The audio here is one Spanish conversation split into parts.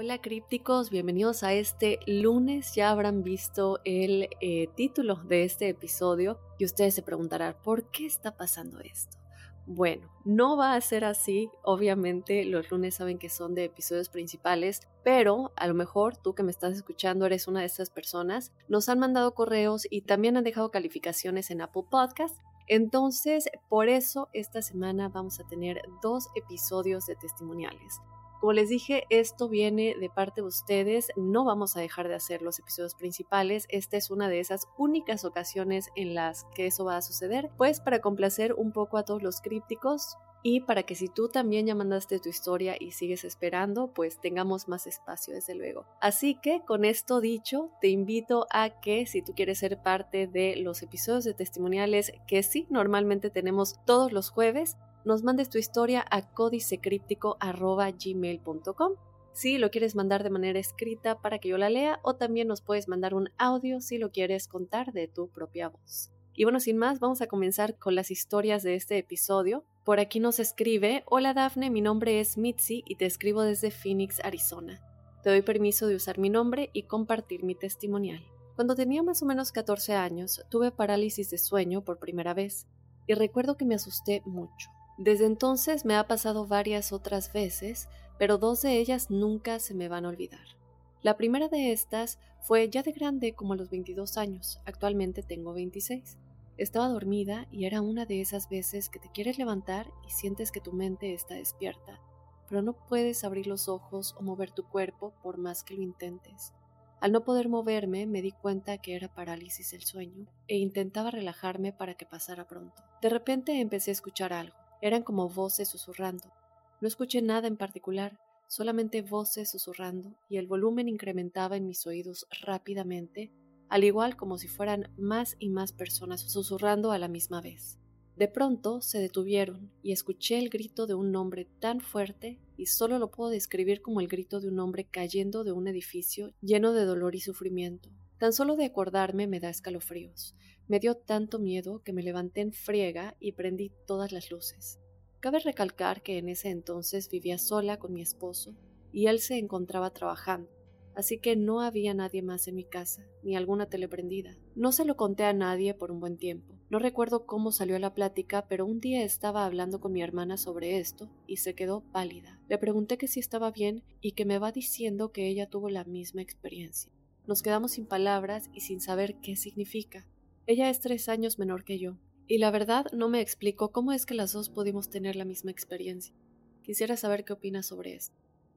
Hola crípticos, bienvenidos a este lunes. Ya habrán visto el eh, título de este episodio y ustedes se preguntarán, ¿por qué está pasando esto? Bueno, no va a ser así, obviamente los lunes saben que son de episodios principales, pero a lo mejor tú que me estás escuchando eres una de esas personas, nos han mandado correos y también han dejado calificaciones en Apple Podcast. Entonces, por eso esta semana vamos a tener dos episodios de testimoniales. Como les dije, esto viene de parte de ustedes. No vamos a dejar de hacer los episodios principales. Esta es una de esas únicas ocasiones en las que eso va a suceder. Pues para complacer un poco a todos los crípticos, y para que si tú también ya mandaste tu historia y sigues esperando, pues tengamos más espacio, desde luego. Así que con esto dicho, te invito a que si tú quieres ser parte de los episodios de testimoniales que sí, normalmente tenemos todos los jueves, nos mandes tu historia a códicecríptico.gmail.com si lo quieres mandar de manera escrita para que yo la lea o también nos puedes mandar un audio si lo quieres contar de tu propia voz. Y bueno, sin más, vamos a comenzar con las historias de este episodio. Por aquí nos escribe, hola Dafne, mi nombre es Mitzi y te escribo desde Phoenix, Arizona. Te doy permiso de usar mi nombre y compartir mi testimonial. Cuando tenía más o menos 14 años, tuve parálisis de sueño por primera vez y recuerdo que me asusté mucho. Desde entonces me ha pasado varias otras veces, pero dos de ellas nunca se me van a olvidar. La primera de estas fue ya de grande como a los 22 años, actualmente tengo 26. Estaba dormida y era una de esas veces que te quieres levantar y sientes que tu mente está despierta, pero no puedes abrir los ojos o mover tu cuerpo por más que lo intentes. Al no poder moverme me di cuenta que era parálisis el sueño e intentaba relajarme para que pasara pronto. De repente empecé a escuchar algo. Eran como voces susurrando. No escuché nada en particular, solamente voces susurrando, y el volumen incrementaba en mis oídos rápidamente, al igual como si fueran más y más personas susurrando a la misma vez. De pronto se detuvieron y escuché el grito de un hombre tan fuerte y solo lo puedo describir como el grito de un hombre cayendo de un edificio lleno de dolor y sufrimiento. Tan solo de acordarme me da escalofríos. Me dio tanto miedo que me levanté en friega y prendí todas las luces. Cabe recalcar que en ese entonces vivía sola con mi esposo y él se encontraba trabajando, así que no había nadie más en mi casa, ni alguna tele prendida. No se lo conté a nadie por un buen tiempo. No recuerdo cómo salió la plática, pero un día estaba hablando con mi hermana sobre esto y se quedó pálida. Le pregunté que si estaba bien y que me va diciendo que ella tuvo la misma experiencia. Nos quedamos sin palabras y sin saber qué significa. Ella es tres años menor que yo, y la verdad no me explico cómo es que las dos pudimos tener la misma experiencia. Quisiera saber qué opinas sobre esto.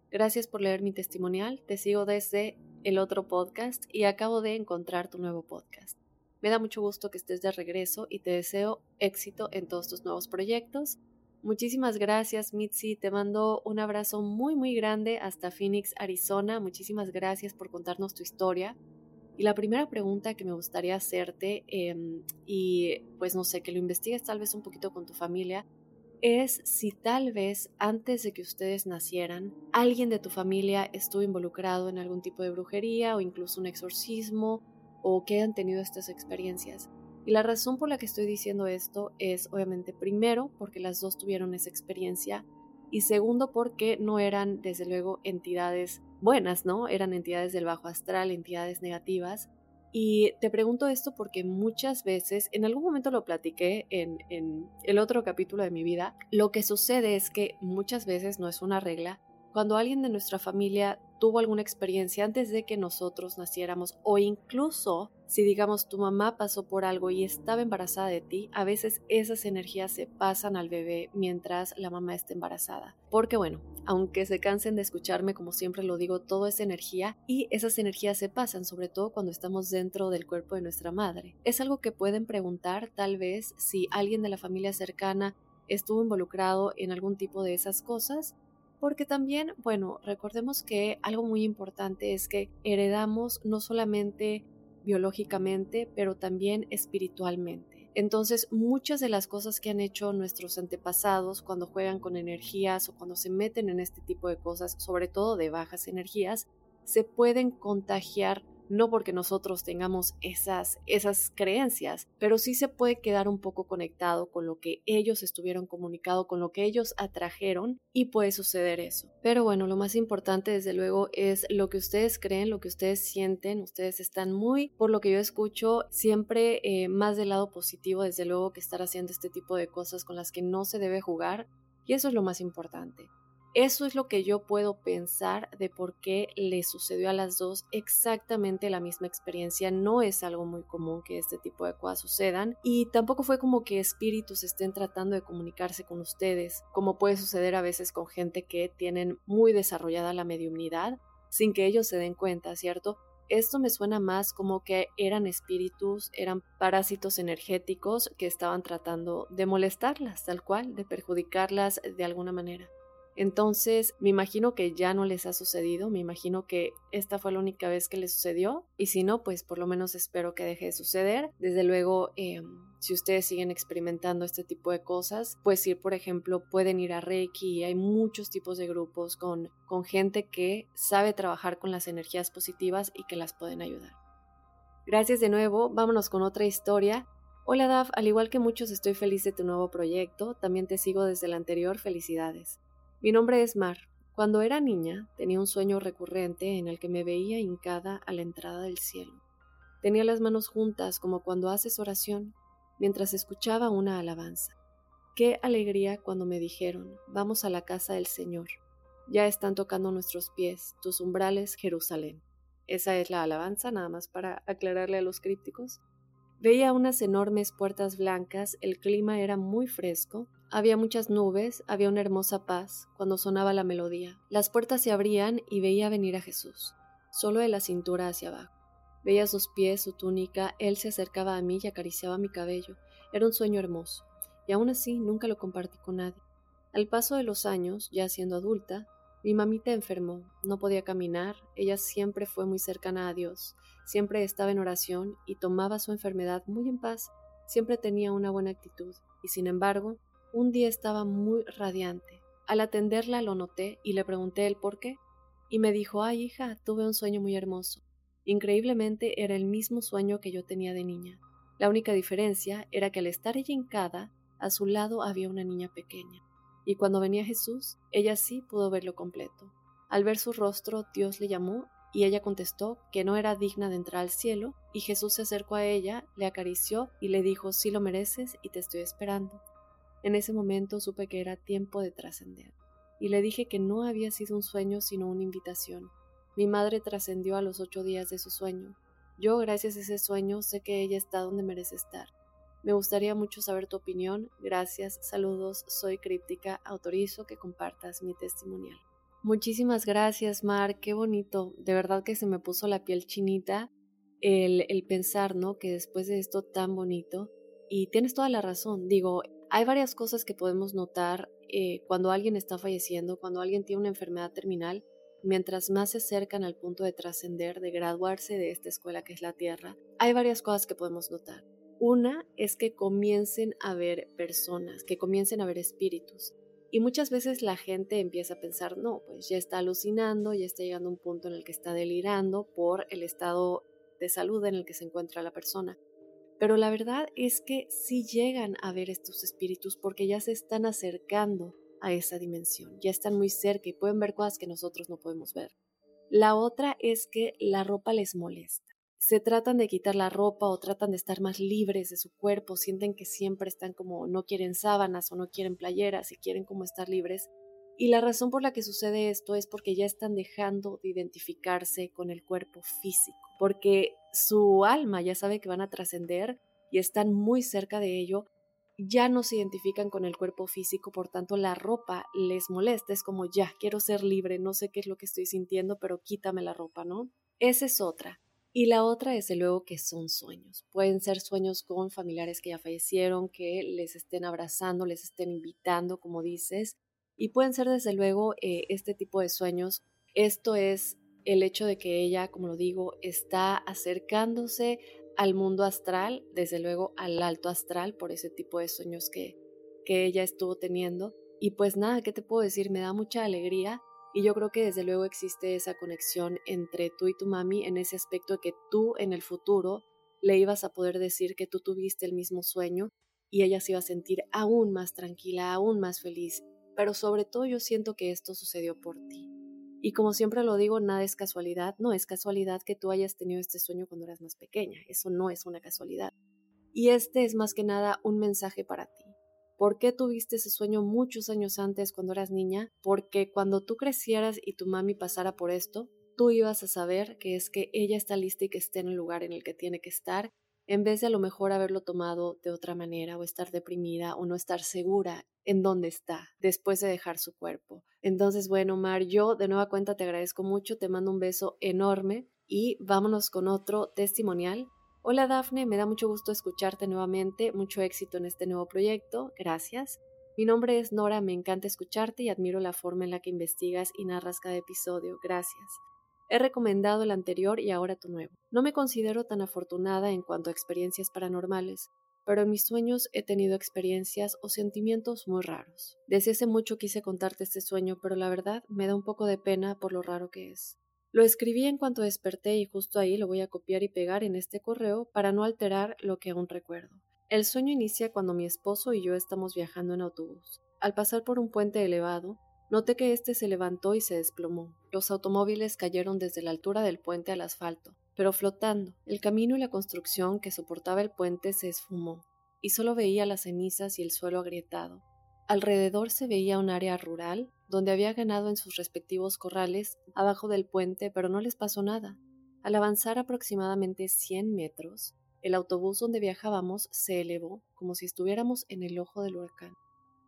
Gracias por leer mi testimonial, te sigo desde el otro podcast y acabo de encontrar tu nuevo podcast. Me da mucho gusto que estés de regreso y te deseo éxito en todos tus nuevos proyectos. Muchísimas gracias, Mitzi. Te mando un abrazo muy, muy grande hasta Phoenix, Arizona. Muchísimas gracias por contarnos tu historia. Y la primera pregunta que me gustaría hacerte, em, y pues no sé, que lo investigues tal vez un poquito con tu familia, es si tal vez antes de que ustedes nacieran, alguien de tu familia estuvo involucrado en algún tipo de brujería o incluso un exorcismo o que han tenido estas experiencias. Y la razón por la que estoy diciendo esto es obviamente primero porque las dos tuvieron esa experiencia y segundo porque no eran desde luego entidades buenas, ¿no? Eran entidades del bajo astral, entidades negativas. Y te pregunto esto porque muchas veces, en algún momento lo platiqué en, en el otro capítulo de mi vida, lo que sucede es que muchas veces no es una regla, cuando alguien de nuestra familia tuvo alguna experiencia antes de que nosotros naciéramos o incluso si digamos tu mamá pasó por algo y estaba embarazada de ti, a veces esas energías se pasan al bebé mientras la mamá está embarazada. Porque bueno, aunque se cansen de escucharme como siempre lo digo, todo es energía y esas energías se pasan, sobre todo cuando estamos dentro del cuerpo de nuestra madre. Es algo que pueden preguntar tal vez si alguien de la familia cercana estuvo involucrado en algún tipo de esas cosas porque también, bueno, recordemos que algo muy importante es que heredamos no solamente biológicamente, pero también espiritualmente. Entonces, muchas de las cosas que han hecho nuestros antepasados cuando juegan con energías o cuando se meten en este tipo de cosas, sobre todo de bajas energías, se pueden contagiar no porque nosotros tengamos esas, esas creencias, pero sí se puede quedar un poco conectado con lo que ellos estuvieron comunicado, con lo que ellos atrajeron y puede suceder eso. Pero bueno, lo más importante desde luego es lo que ustedes creen, lo que ustedes sienten, ustedes están muy, por lo que yo escucho, siempre eh, más del lado positivo, desde luego que estar haciendo este tipo de cosas con las que no se debe jugar y eso es lo más importante. Eso es lo que yo puedo pensar de por qué le sucedió a las dos exactamente la misma experiencia. No es algo muy común que este tipo de cosas sucedan y tampoco fue como que espíritus estén tratando de comunicarse con ustedes, como puede suceder a veces con gente que tienen muy desarrollada la mediunidad sin que ellos se den cuenta, ¿cierto? Esto me suena más como que eran espíritus, eran parásitos energéticos que estaban tratando de molestarlas, tal cual, de perjudicarlas de alguna manera. Entonces, me imagino que ya no les ha sucedido, me imagino que esta fue la única vez que les sucedió y si no, pues por lo menos espero que deje de suceder. Desde luego, em, si ustedes siguen experimentando este tipo de cosas, pues ir, por ejemplo, pueden ir a Reiki, hay muchos tipos de grupos con, con gente que sabe trabajar con las energías positivas y que las pueden ayudar. Gracias de nuevo, vámonos con otra historia. Hola Daf, al igual que muchos estoy feliz de tu nuevo proyecto, también te sigo desde el anterior, felicidades. Mi nombre es Mar. Cuando era niña tenía un sueño recurrente en el que me veía hincada a la entrada del cielo. Tenía las manos juntas como cuando haces oración, mientras escuchaba una alabanza. Qué alegría cuando me dijeron, vamos a la casa del Señor. Ya están tocando nuestros pies, tus umbrales, Jerusalén. Esa es la alabanza, nada más para aclararle a los crípticos. Veía unas enormes puertas blancas, el clima era muy fresco, había muchas nubes, había una hermosa paz cuando sonaba la melodía. Las puertas se abrían y veía venir a Jesús, solo de la cintura hacia abajo. Veía sus pies, su túnica, él se acercaba a mí y acariciaba mi cabello. Era un sueño hermoso, y aún así nunca lo compartí con nadie. Al paso de los años, ya siendo adulta, mi mamita enfermó, no podía caminar, ella siempre fue muy cercana a Dios, siempre estaba en oración y tomaba su enfermedad muy en paz, siempre tenía una buena actitud, y sin embargo, un día estaba muy radiante. Al atenderla lo noté y le pregunté el por qué, y me dijo, ay hija, tuve un sueño muy hermoso. Increíblemente era el mismo sueño que yo tenía de niña. La única diferencia era que al estar ella hincada, a su lado había una niña pequeña y cuando venía Jesús, ella sí pudo verlo completo. Al ver su rostro, Dios le llamó y ella contestó que no era digna de entrar al cielo, y Jesús se acercó a ella, le acarició y le dijo, sí lo mereces y te estoy esperando. En ese momento supe que era tiempo de trascender, y le dije que no había sido un sueño sino una invitación. Mi madre trascendió a los ocho días de su sueño. Yo, gracias a ese sueño, sé que ella está donde merece estar. Me gustaría mucho saber tu opinión. Gracias, saludos, soy críptica, autorizo que compartas mi testimonial. Muchísimas gracias, Mar, qué bonito. De verdad que se me puso la piel chinita el, el pensar, ¿no? Que después de esto tan bonito, y tienes toda la razón, digo, hay varias cosas que podemos notar eh, cuando alguien está falleciendo, cuando alguien tiene una enfermedad terminal, mientras más se acercan al punto de trascender, de graduarse de esta escuela que es la Tierra, hay varias cosas que podemos notar. Una es que comiencen a ver personas, que comiencen a ver espíritus. Y muchas veces la gente empieza a pensar, no, pues ya está alucinando, ya está llegando a un punto en el que está delirando por el estado de salud en el que se encuentra la persona. Pero la verdad es que sí llegan a ver estos espíritus porque ya se están acercando a esa dimensión, ya están muy cerca y pueden ver cosas que nosotros no podemos ver. La otra es que la ropa les molesta se tratan de quitar la ropa o tratan de estar más libres de su cuerpo, sienten que siempre están como no quieren sábanas o no quieren playeras y quieren como estar libres. Y la razón por la que sucede esto es porque ya están dejando de identificarse con el cuerpo físico, porque su alma ya sabe que van a trascender y están muy cerca de ello, ya no se identifican con el cuerpo físico, por tanto la ropa les molesta, es como ya, quiero ser libre, no sé qué es lo que estoy sintiendo, pero quítame la ropa, ¿no? Esa es otra. Y la otra, desde luego, que son sueños. Pueden ser sueños con familiares que ya fallecieron, que les estén abrazando, les estén invitando, como dices. Y pueden ser, desde luego, eh, este tipo de sueños. Esto es el hecho de que ella, como lo digo, está acercándose al mundo astral, desde luego al alto astral, por ese tipo de sueños que, que ella estuvo teniendo. Y pues nada, ¿qué te puedo decir? Me da mucha alegría y yo creo que desde luego existe esa conexión entre tú y tu mami en ese aspecto de que tú en el futuro le ibas a poder decir que tú tuviste el mismo sueño y ella se iba a sentir aún más tranquila, aún más feliz. Pero sobre todo yo siento que esto sucedió por ti. Y como siempre lo digo, nada es casualidad. No es casualidad que tú hayas tenido este sueño cuando eras más pequeña. Eso no es una casualidad. Y este es más que nada un mensaje para ti. ¿Por qué tuviste ese sueño muchos años antes cuando eras niña? Porque cuando tú crecieras y tu mami pasara por esto, tú ibas a saber que es que ella está lista y que esté en el lugar en el que tiene que estar, en vez de a lo mejor haberlo tomado de otra manera o estar deprimida o no estar segura en dónde está después de dejar su cuerpo. Entonces, bueno, Mar, yo de nueva cuenta te agradezco mucho, te mando un beso enorme y vámonos con otro testimonial Hola Dafne, me da mucho gusto escucharte nuevamente, mucho éxito en este nuevo proyecto, gracias. Mi nombre es Nora, me encanta escucharte y admiro la forma en la que investigas y narras cada episodio, gracias. He recomendado el anterior y ahora tu nuevo. No me considero tan afortunada en cuanto a experiencias paranormales, pero en mis sueños he tenido experiencias o sentimientos muy raros. Desde hace mucho quise contarte este sueño, pero la verdad me da un poco de pena por lo raro que es. Lo escribí en cuanto desperté y justo ahí lo voy a copiar y pegar en este correo para no alterar lo que aún recuerdo. El sueño inicia cuando mi esposo y yo estamos viajando en autobús. Al pasar por un puente elevado, noté que éste se levantó y se desplomó. Los automóviles cayeron desde la altura del puente al asfalto, pero flotando. El camino y la construcción que soportaba el puente se esfumó, y solo veía las cenizas y el suelo agrietado. Alrededor se veía un área rural donde había ganado en sus respectivos corrales abajo del puente, pero no les pasó nada. Al avanzar aproximadamente 100 metros, el autobús donde viajábamos se elevó como si estuviéramos en el ojo del huracán.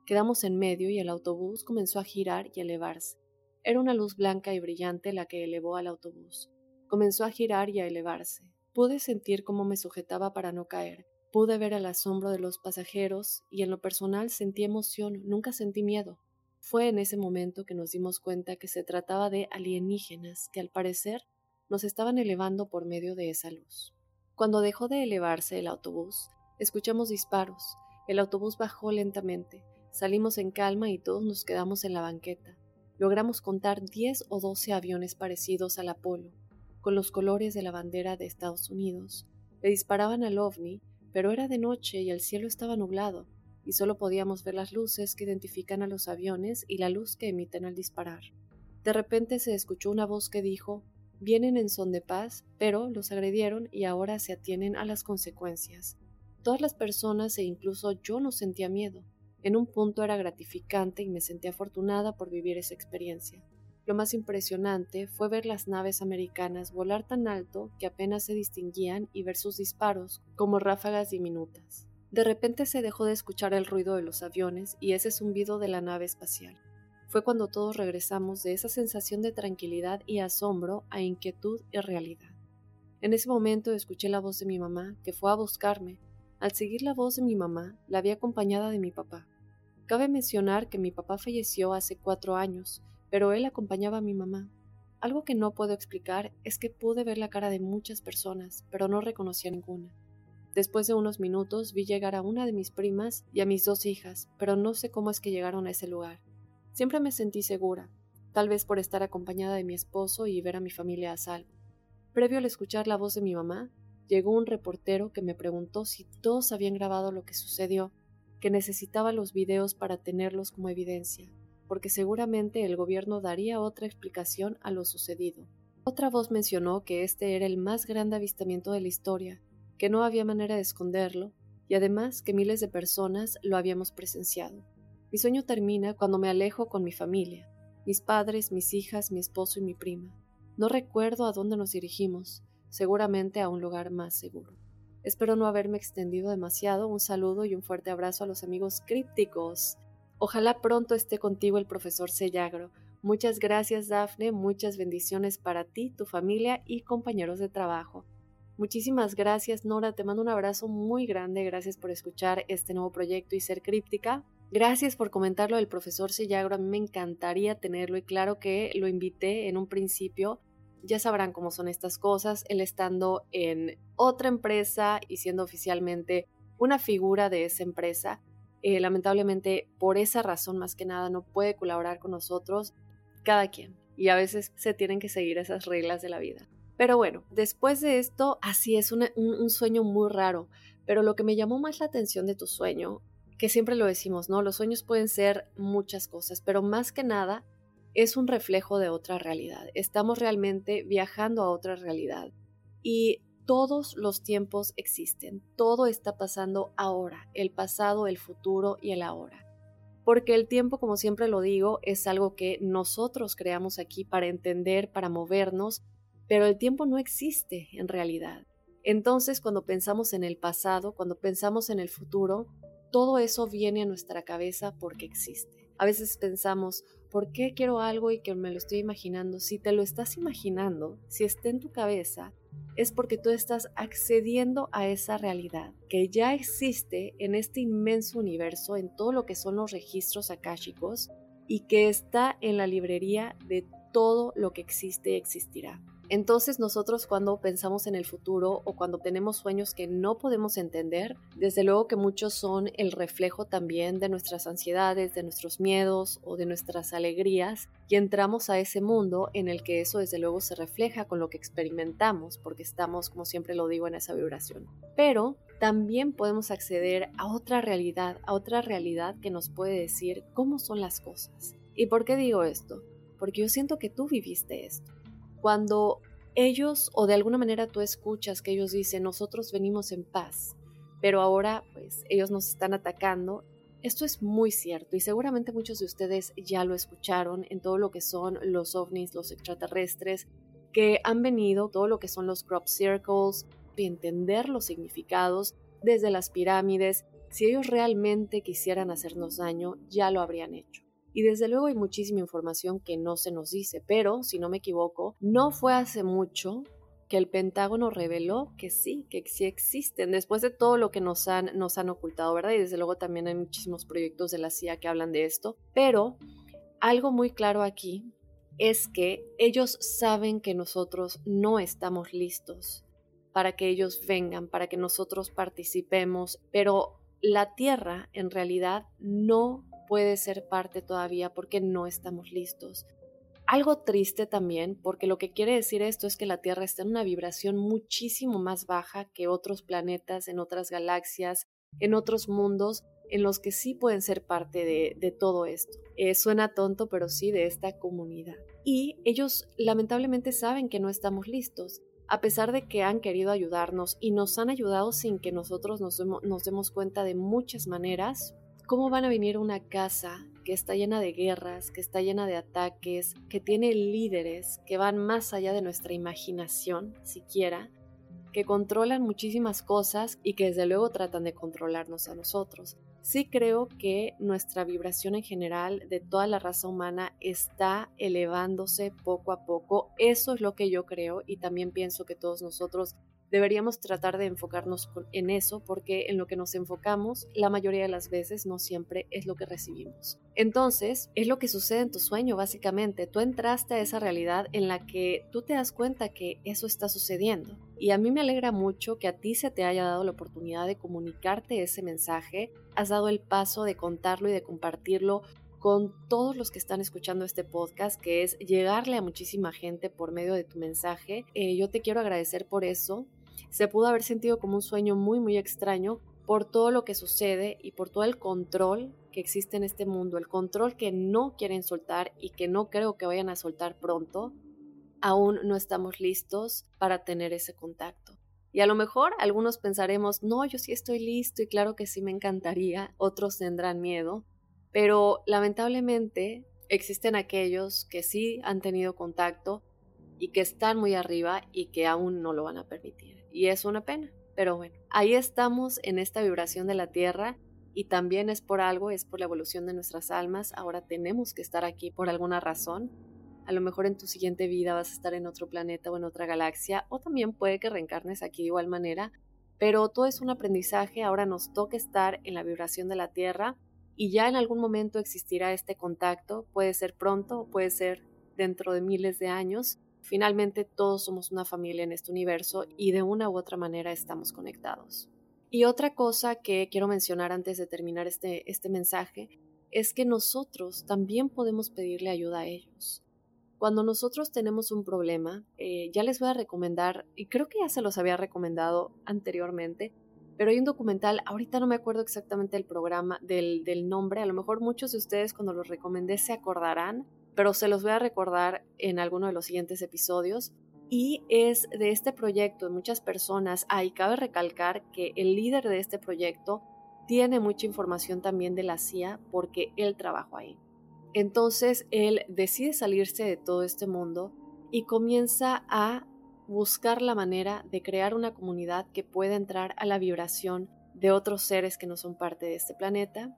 Quedamos en medio y el autobús comenzó a girar y elevarse. Era una luz blanca y brillante la que elevó al autobús. Comenzó a girar y a elevarse. Pude sentir cómo me sujetaba para no caer. Pude ver el asombro de los pasajeros y en lo personal sentí emoción, nunca sentí miedo. Fue en ese momento que nos dimos cuenta que se trataba de alienígenas que al parecer nos estaban elevando por medio de esa luz. Cuando dejó de elevarse el autobús, escuchamos disparos. El autobús bajó lentamente. Salimos en calma y todos nos quedamos en la banqueta. Logramos contar 10 o 12 aviones parecidos al Apolo, con los colores de la bandera de Estados Unidos. Le disparaban al ovni, pero era de noche y el cielo estaba nublado y solo podíamos ver las luces que identifican a los aviones y la luz que emiten al disparar. De repente se escuchó una voz que dijo, vienen en son de paz, pero los agredieron y ahora se atienen a las consecuencias. Todas las personas e incluso yo no sentía miedo. En un punto era gratificante y me sentí afortunada por vivir esa experiencia. Lo más impresionante fue ver las naves americanas volar tan alto que apenas se distinguían y ver sus disparos como ráfagas diminutas. De repente se dejó de escuchar el ruido de los aviones y ese zumbido de la nave espacial. Fue cuando todos regresamos de esa sensación de tranquilidad y asombro a inquietud y realidad. En ese momento escuché la voz de mi mamá, que fue a buscarme. Al seguir la voz de mi mamá, la vi acompañada de mi papá. Cabe mencionar que mi papá falleció hace cuatro años, pero él acompañaba a mi mamá. Algo que no puedo explicar es que pude ver la cara de muchas personas, pero no reconocía ninguna. Después de unos minutos vi llegar a una de mis primas y a mis dos hijas, pero no sé cómo es que llegaron a ese lugar. Siempre me sentí segura, tal vez por estar acompañada de mi esposo y ver a mi familia a salvo. Previo al escuchar la voz de mi mamá, llegó un reportero que me preguntó si todos habían grabado lo que sucedió, que necesitaba los videos para tenerlos como evidencia, porque seguramente el gobierno daría otra explicación a lo sucedido. Otra voz mencionó que este era el más grande avistamiento de la historia que no había manera de esconderlo y además que miles de personas lo habíamos presenciado. Mi sueño termina cuando me alejo con mi familia, mis padres, mis hijas, mi esposo y mi prima. No recuerdo a dónde nos dirigimos, seguramente a un lugar más seguro. Espero no haberme extendido demasiado. Un saludo y un fuerte abrazo a los amigos crípticos. Ojalá pronto esté contigo el profesor Sellagro. Muchas gracias, Dafne. Muchas bendiciones para ti, tu familia y compañeros de trabajo. Muchísimas gracias, Nora. Te mando un abrazo muy grande. Gracias por escuchar este nuevo proyecto y ser críptica. Gracias por comentarlo del profesor Sellagro. A mí me encantaría tenerlo y claro que lo invité en un principio. Ya sabrán cómo son estas cosas. Él estando en otra empresa y siendo oficialmente una figura de esa empresa. Eh, lamentablemente, por esa razón más que nada, no puede colaborar con nosotros. Cada quien. Y a veces se tienen que seguir esas reglas de la vida. Pero bueno, después de esto, así es un, un, sueño muy raro. Pero lo que me llamó más la atención de tu sueño que siempre lo decimos, ¿no? Los sueños pueden ser muchas cosas, pero más que nada es un reflejo de otra realidad. Estamos realmente viajando a otra realidad. Y todos los tiempos existen, todo está pasando ahora, el pasado, el futuro y el ahora. Porque el tiempo, como siempre lo digo, es algo que nosotros creamos aquí para entender, para movernos, pero el tiempo no existe en realidad. Entonces, cuando pensamos en el pasado, cuando pensamos en el futuro, todo eso viene a nuestra cabeza porque existe. A veces pensamos, ¿por qué quiero algo y que me lo estoy imaginando? Si te lo estás imaginando, si está en tu cabeza, es porque tú estás accediendo a esa realidad que ya existe en este inmenso universo, en todo lo que son los registros akáshicos y que está en la librería de todo lo que existe y existirá. Entonces nosotros cuando pensamos en el futuro o cuando tenemos sueños que no podemos entender, desde luego que muchos son el reflejo también de nuestras ansiedades, de nuestros miedos o de nuestras alegrías y entramos a ese mundo en el que eso desde luego se refleja con lo que experimentamos porque estamos, como siempre lo digo, en esa vibración. Pero también podemos acceder a otra realidad, a otra realidad que nos puede decir cómo son las cosas. ¿Y por qué digo esto? Porque yo siento que tú viviste esto cuando ellos o de alguna manera tú escuchas que ellos dicen nosotros venimos en paz, pero ahora pues ellos nos están atacando, esto es muy cierto y seguramente muchos de ustedes ya lo escucharon en todo lo que son los ovnis, los extraterrestres, que han venido, todo lo que son los crop circles, y entender los significados desde las pirámides, si ellos realmente quisieran hacernos daño, ya lo habrían hecho. Y desde luego hay muchísima información que no se nos dice, pero si no me equivoco, no fue hace mucho que el Pentágono reveló que sí, que sí existen, después de todo lo que nos han, nos han ocultado, ¿verdad? Y desde luego también hay muchísimos proyectos de la CIA que hablan de esto, pero algo muy claro aquí es que ellos saben que nosotros no estamos listos para que ellos vengan, para que nosotros participemos, pero la Tierra en realidad no puede ser parte todavía porque no estamos listos. Algo triste también, porque lo que quiere decir esto es que la Tierra está en una vibración muchísimo más baja que otros planetas, en otras galaxias, en otros mundos, en los que sí pueden ser parte de, todo esto. Eh, suena tonto, pero sí de esta comunidad. Y ellos lamentablemente saben que no estamos listos, a pesar de que han querido ayudarnos y nos han ayudado sin que nosotros nos, nos demos cuenta de muchas maneras, ¿Cómo van a venir una casa que está llena de guerras, que está llena de ataques, que tiene líderes que van más allá de nuestra imaginación siquiera, que controlan muchísimas cosas y que desde luego tratan de controlarnos a nosotros? Sí creo que nuestra vibración en general de toda la raza humana está elevándose poco a poco. Eso es lo que yo creo y también pienso que todos nosotros deberíamos tratar de enfocarnos en eso porque en lo que nos enfocamos la mayoría de las veces no siempre es lo que recibimos. Entonces, es lo que sucede en tu sueño básicamente. Tú entraste a esa realidad en la que tú te das cuenta que eso está sucediendo. Y a mí me alegra mucho que a ti se te haya dado la oportunidad de comunicarte ese mensaje. Has dado el paso de contarlo y de compartirlo con todos los que están escuchando este podcast, que es llegarle a muchísima gente por medio de tu mensaje. Eh, yo te quiero agradecer por eso se pudo haber sentido como un sueño muy, muy extraño por todo lo que sucede y por todo el control que existe en este mundo, el control que no quieren soltar y que no creo que vayan a soltar pronto, aún no estamos listos para tener ese contacto. Y a lo mejor algunos pensaremos, no, yo sí estoy listo y claro que sí me encantaría, otros tendrán miedo, Pero lamentablemente existen aquellos que sí han tenido contacto y que están muy arriba y que aún no lo van a permitir. Y es una pena. Pero bueno, ahí estamos en esta vibración de la Tierra y también es por algo, es por la evolución de nuestras almas. Ahora tenemos que estar aquí por alguna razón. A lo mejor en tu siguiente vida vas a estar en otro planeta o en otra galaxia, o también puede que reencarnes aquí de igual manera, pero todo es un aprendizaje. Ahora nos toca estar en la vibración de la Tierra y ya en algún momento existirá este contacto. Puede ser pronto puede ser dentro de miles de años. Finalmente todos somos una familia en este universo y de una u otra manera estamos conectados. Y otra cosa que quiero mencionar antes de terminar este, este mensaje es que nosotros también podemos pedirle ayuda a ellos. Cuando nosotros tenemos un problema, eh, ya les voy a recomendar, y creo que ya se los había recomendado anteriormente, pero hay un documental, ahorita no me acuerdo exactamente del programa, del, del nombre, a lo mejor muchos de ustedes cuando los recomendé se acordarán, pero se los voy a recordar en alguno de los siguientes episodios y es de este proyecto de muchas personas. Ahí cabe recalcar que el líder de este proyecto tiene mucha información también de la CIA porque él trabajó ahí. Entonces él decide salirse de todo este mundo y comienza a buscar la manera de crear una comunidad que pueda entrar a la vibración de otros seres que no son parte de este planeta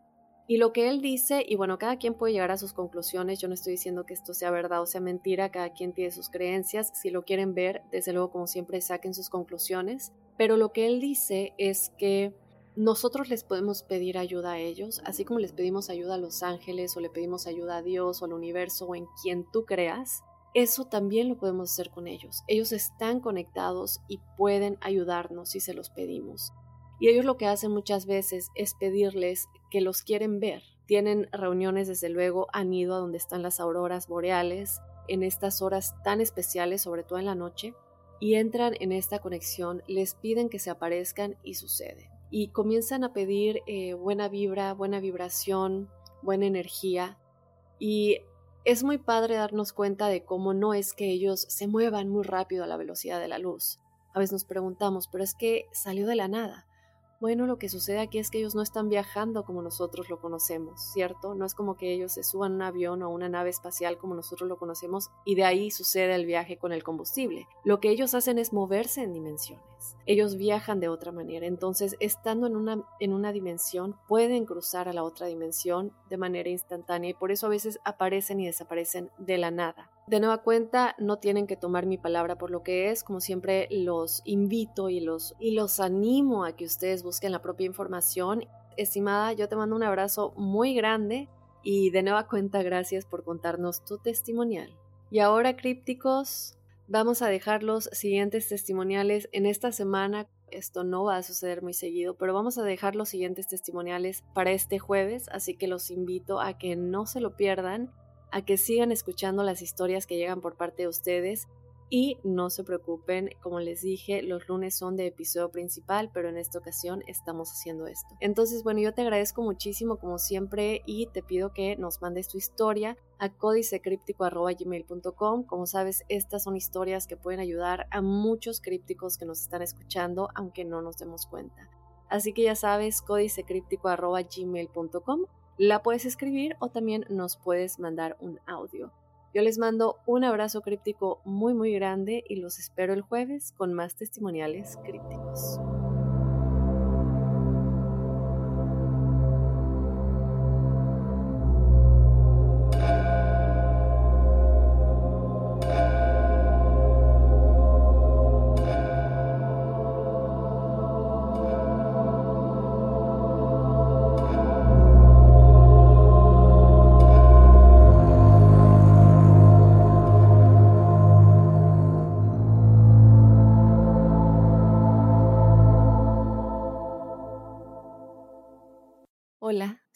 y lo que él dice, y bueno, cada quien puede llegar a sus conclusiones, yo no estoy diciendo que esto sea verdad o sea mentira, cada quien tiene sus creencias, si lo quieren ver, desde luego como siempre saquen sus conclusiones, pero lo que él dice es que nosotros les podemos pedir ayuda a ellos, así como les pedimos ayuda a los ángeles o le pedimos ayuda a Dios o al universo o en quien tú creas, eso también lo podemos hacer con ellos. Ellos están conectados y pueden ayudarnos si se los pedimos. Y ellos lo que hacen muchas veces es pedirles que los quieren ver. Tienen reuniones, desde luego, han ido a donde están las auroras boreales en estas horas tan especiales, sobre todo en la noche, y entran en esta conexión, les piden que se aparezcan y sucede. Y comienzan a pedir eh, buena vibra, buena vibración, buena energía. Y es muy padre darnos cuenta de cómo no es que ellos se muevan muy rápido a la velocidad de la luz. A veces nos preguntamos, pero es que salió de la nada. Bueno, lo que sucede aquí es que ellos no están viajando como nosotros lo conocemos, ¿cierto? No es como que ellos se suban a un avión o una nave espacial como nosotros lo conocemos y de ahí sucede el viaje con el combustible. Lo que ellos hacen es moverse en dimensiones. Ellos viajan de otra manera. Entonces, estando en una, en una dimensión, pueden cruzar a la otra dimensión de manera instantánea y por eso a veces aparecen y desaparecen de la nada. De nueva cuenta, no tienen que tomar mi palabra por lo que es, como siempre los invito y los, y los animo a que ustedes busquen la propia información. Estimada, yo te mando un abrazo muy grande y de nueva cuenta gracias por contarnos tu testimonial. Y ahora, crípticos, vamos a dejar los siguientes testimoniales en esta semana. Esto no va a suceder muy seguido, pero vamos a dejar los siguientes testimoniales para este jueves, así que los invito a que no se lo pierdan a que sigan escuchando las historias que llegan por parte de ustedes y no se preocupen, como les dije, los lunes son de episodio principal, pero en esta ocasión estamos haciendo esto. Entonces, bueno, yo te agradezco muchísimo como siempre y te pido que nos mandes tu historia a códicecríptico.gmail.com. Como sabes, estas son historias que pueden ayudar a muchos crípticos que nos están escuchando, aunque no nos demos cuenta. Así que ya sabes, códicecríptico.gmail.com la puedes escribir o también nos puedes mandar un audio. Yo les mando un abrazo críptico muy muy grande y los espero el jueves con más testimoniales crípticos.